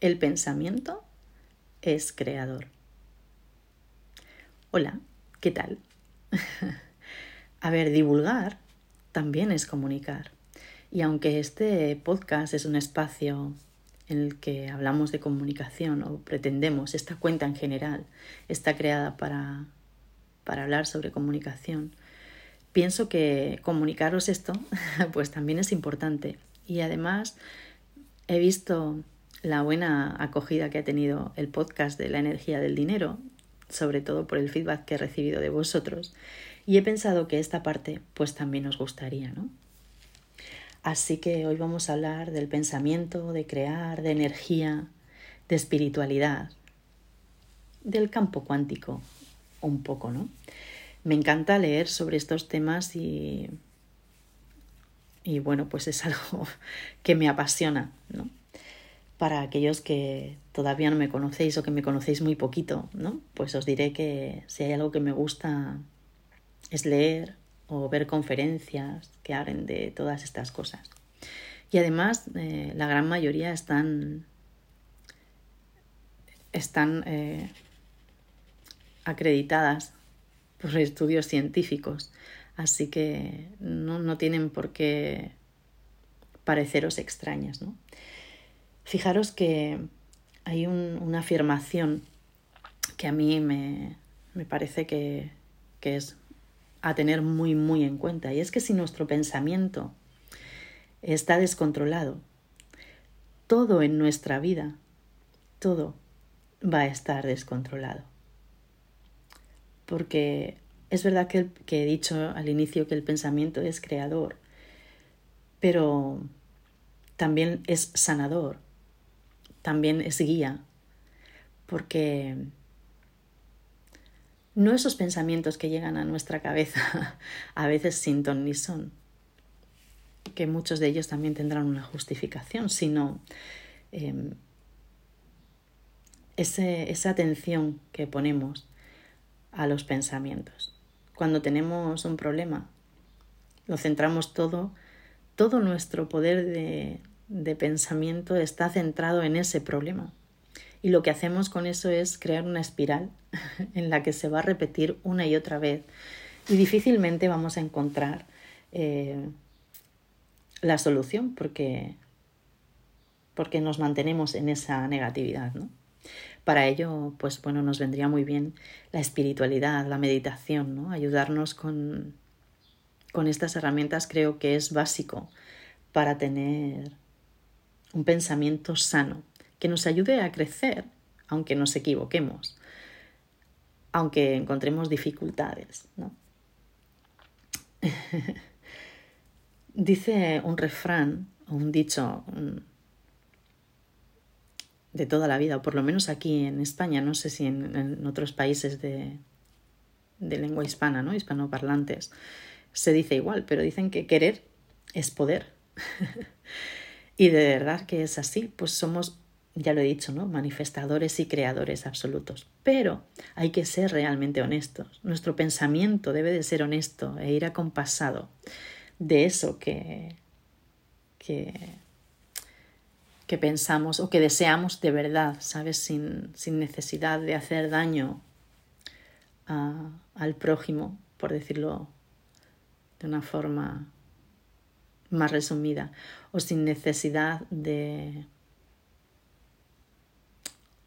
El pensamiento es creador. Hola, ¿qué tal? A ver, divulgar también es comunicar. Y aunque este podcast es un espacio en el que hablamos de comunicación o pretendemos, esta cuenta en general está creada para, para hablar sobre comunicación, pienso que comunicaros esto pues también es importante. Y además he visto la buena acogida que ha tenido el podcast de la energía del dinero, sobre todo por el feedback que he recibido de vosotros, y he pensado que esta parte pues también os gustaría, ¿no? Así que hoy vamos a hablar del pensamiento, de crear, de energía, de espiritualidad, del campo cuántico, un poco, ¿no? Me encanta leer sobre estos temas y, y bueno, pues es algo que me apasiona, ¿no? Para aquellos que todavía no me conocéis o que me conocéis muy poquito, ¿no? Pues os diré que si hay algo que me gusta es leer o ver conferencias que hablen de todas estas cosas. Y además, eh, la gran mayoría están, están eh, acreditadas por estudios científicos, así que no, no tienen por qué pareceros extrañas, ¿no? Fijaros que hay una afirmación que a mí me, parece que, que es a tener muy, muy en cuenta, y es que si nuestro pensamiento está descontrolado, todo en nuestra vida, todo va a estar descontrolado. Porque es verdad que, que, he dicho al inicio que el pensamiento es creador, pero también es sanador, también es guía, porque no esos pensamientos que llegan a nuestra cabeza a veces sin ton ni son, que muchos de ellos también tendrán una justificación, sino em, esa atención que ponemos a los pensamientos. Cuando tenemos un problema, lo centramos todo, todo nuestro poder de, de pensamiento está centrado en ese problema. Y lo que hacemos con eso es crear una espiral en la que se va a repetir una y otra vez. Y difícilmente vamos a encontrar eh, la solución porque, porque nos mantenemos en esa negatividad. ¿no? Para ello, pues bueno, nos vendría muy bien la espiritualidad, la meditación, ¿no? ayudarnos con, con estas herramientas creo que es básico para tener un pensamiento sano que nos ayude a crecer, aunque nos equivoquemos, aunque encontremos dificultades. ¿no? Dice un refrán o un dicho de toda la vida, o por lo menos aquí en España, no sé si en, otros países de, de lengua hispana, ¿no? hispanoparlantes, se dice igual, pero dicen que querer es poder. Y de verdad que es así, pues somos, ya lo he dicho, ¿no? Manifestadores y creadores absolutos. Pero hay que ser realmente honestos. Nuestro pensamiento debe de ser honesto e ir acompasado de eso que, que, que pensamos o que deseamos de verdad, ¿sabes? Sin, sin necesidad de hacer daño a, al prójimo, por decirlo de una forma más resumida o sin necesidad de,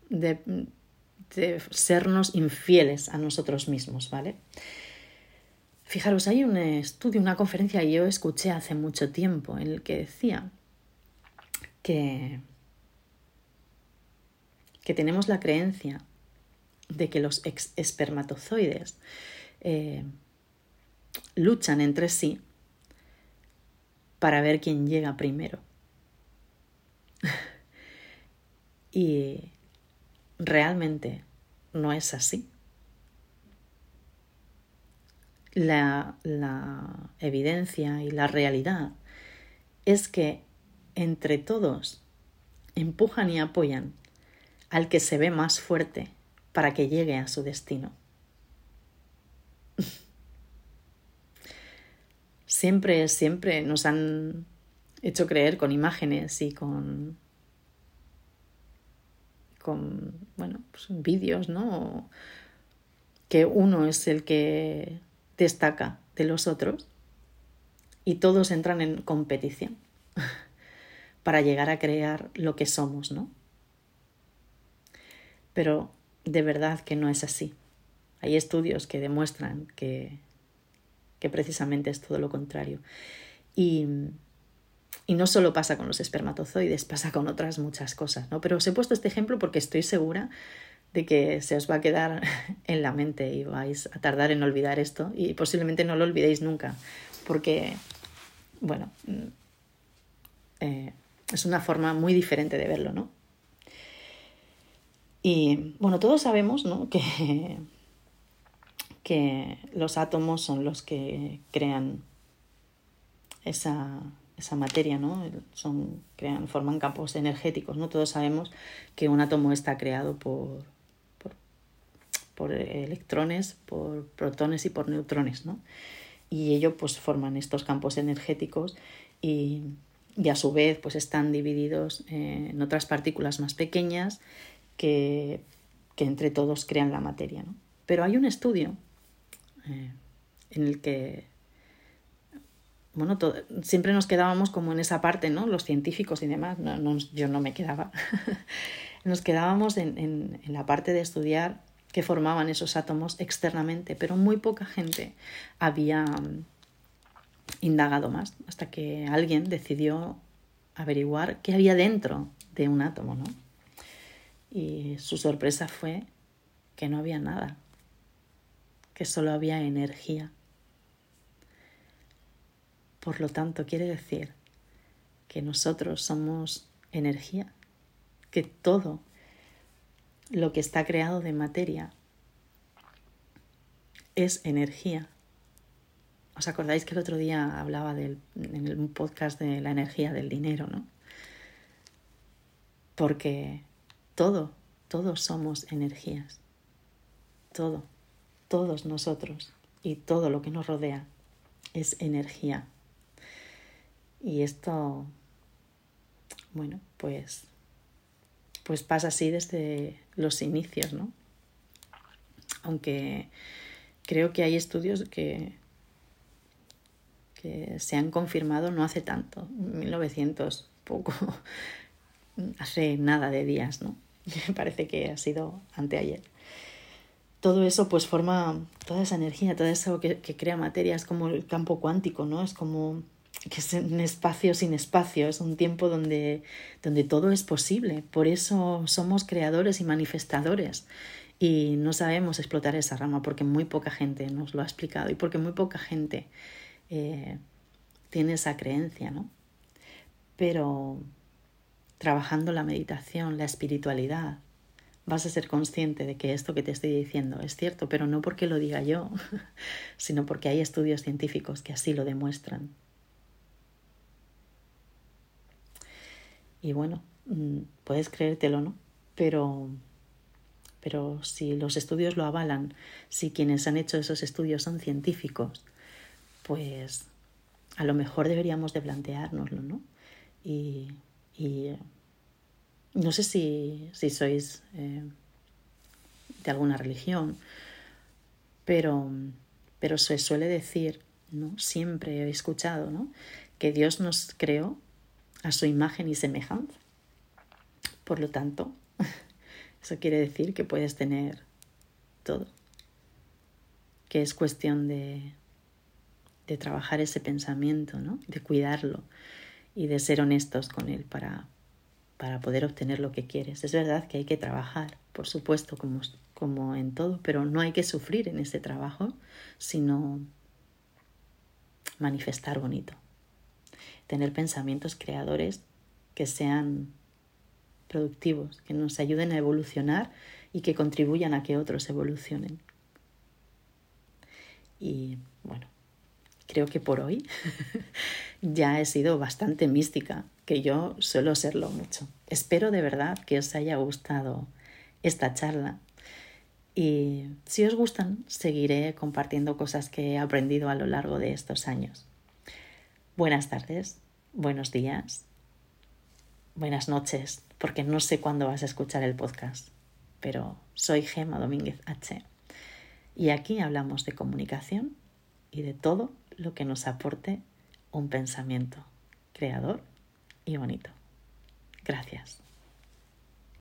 de, sernos infieles a nosotros mismos, ¿vale? Fijaros, hay un estudio, una conferencia que yo escuché hace mucho tiempo en el que decía que, que tenemos la creencia de que los espermatozoides eh, luchan entre sí para ver quién llega primero. y realmente no es así. La, la, evidencia y la realidad es que entre todos empujan y apoyan al que se ve más fuerte para que llegue a su destino. siempre, siempre nos han hecho creer con imágenes y con con bueno, pues vídeos, ¿no? Que uno es el que destaca de los otros y todos entran en competición para llegar a crear lo que somos, ¿no? Pero de verdad que no es así. Hay estudios que demuestran que, que precisamente es todo lo contrario. Y, y no solo pasa con los espermatozoides, pasa con otras muchas cosas, ¿no? Pero os he puesto este ejemplo porque estoy segura de que se os va a quedar en la mente y vais a tardar en olvidar esto y posiblemente no lo olvidéis nunca, porque, bueno, mm, eh, es una forma muy diferente de verlo, ¿no? Y bueno, todos sabemos ¿no? que, que los átomos son los que crean esa, esa materia, ¿no? Son, crean, forman campos energéticos, ¿no? Todos sabemos que un átomo está creado por, por, por electrones, por protones y por neutrones, ¿no? Y ellos pues forman estos campos energéticos y, y a su vez pues están divididos en otras partículas más pequeñas que, que entre todos crean la materia. ¿no? Pero hay un estudio eh, en el que bueno, siempre nos quedábamos como en esa parte, ¿no? Los científicos y demás, no, yo no me quedaba. nos quedábamos en, en, en, la parte de estudiar qué formaban esos átomos externamente, pero muy poca gente había mm, indagado más, hasta que alguien decidió averiguar qué había dentro de un átomo, ¿no? Y su sorpresa fue que no había nada, que solo había energía. Por lo tanto, quiere decir que nosotros somos energía, que todo lo que está creado de materia es energía. ¿Os acordáis que el otro día hablaba del, en el podcast de la energía del dinero, no? Porque todo, todos somos energías. Todo, todos nosotros y todo lo que nos rodea es energía. Y esto, bueno, pues, pues pasa así desde los inicios, ¿no? Aunque creo que hay estudios que, que se han confirmado no hace tanto, 1900, poco, hace nada de días, ¿no? Me parece que ha sido anteayer. Todo eso pues forma toda esa energía, todo eso que, que crea materia, es como el campo cuántico, ¿no? Es como que es un espacio sin espacio, es un tiempo donde, donde todo es posible. Por eso somos creadores y manifestadores y no sabemos explotar esa rama porque muy poca gente nos lo ha explicado y porque muy poca gente eh, tiene esa creencia, ¿no? Pero trabajando la meditación, la espiritualidad, vas a ser consciente de que esto que te estoy diciendo es cierto, pero no porque lo diga yo, sino porque hay estudios científicos que así lo demuestran. Y bueno, mm, puedes creértelo, ¿no? Pero, pero si los estudios lo avalan, si quienes han hecho esos estudios son científicos, pues a lo mejor deberíamos de planteárnoslo, ¿no? Y y no sé si, si sois eh, de alguna religión, pero, pero se suele decir, ¿no? Siempre he escuchado, ¿no? Que Dios nos creó a su imagen y semejanza. Por lo tanto, eso quiere decir que puedes tener todo. Que es cuestión de, de trabajar ese pensamiento, ¿no? De cuidarlo, y de ser honestos con él para, para poder obtener lo que quieres. Es verdad que hay que trabajar, por supuesto, como, como en todo, pero no hay que sufrir en ese trabajo, sino manifestar bonito. Tener pensamientos creadores que sean productivos, que nos ayuden a evolucionar y que contribuyan a que otros evolucionen. Y creo que por hoy ya he sido bastante mística, que yo suelo serlo mucho. Espero de verdad que os haya gustado esta charla. Y si os gustan, seguiré compartiendo cosas que he aprendido a lo largo de estos años. Buenas tardes, buenos días, buenas noches, porque no sé cuándo vas a escuchar el podcast, pero soy Gema Domínguez H. Y aquí hablamos de comunicación y de todo lo que nos aporte un pensamiento creador y bonito. Gracias.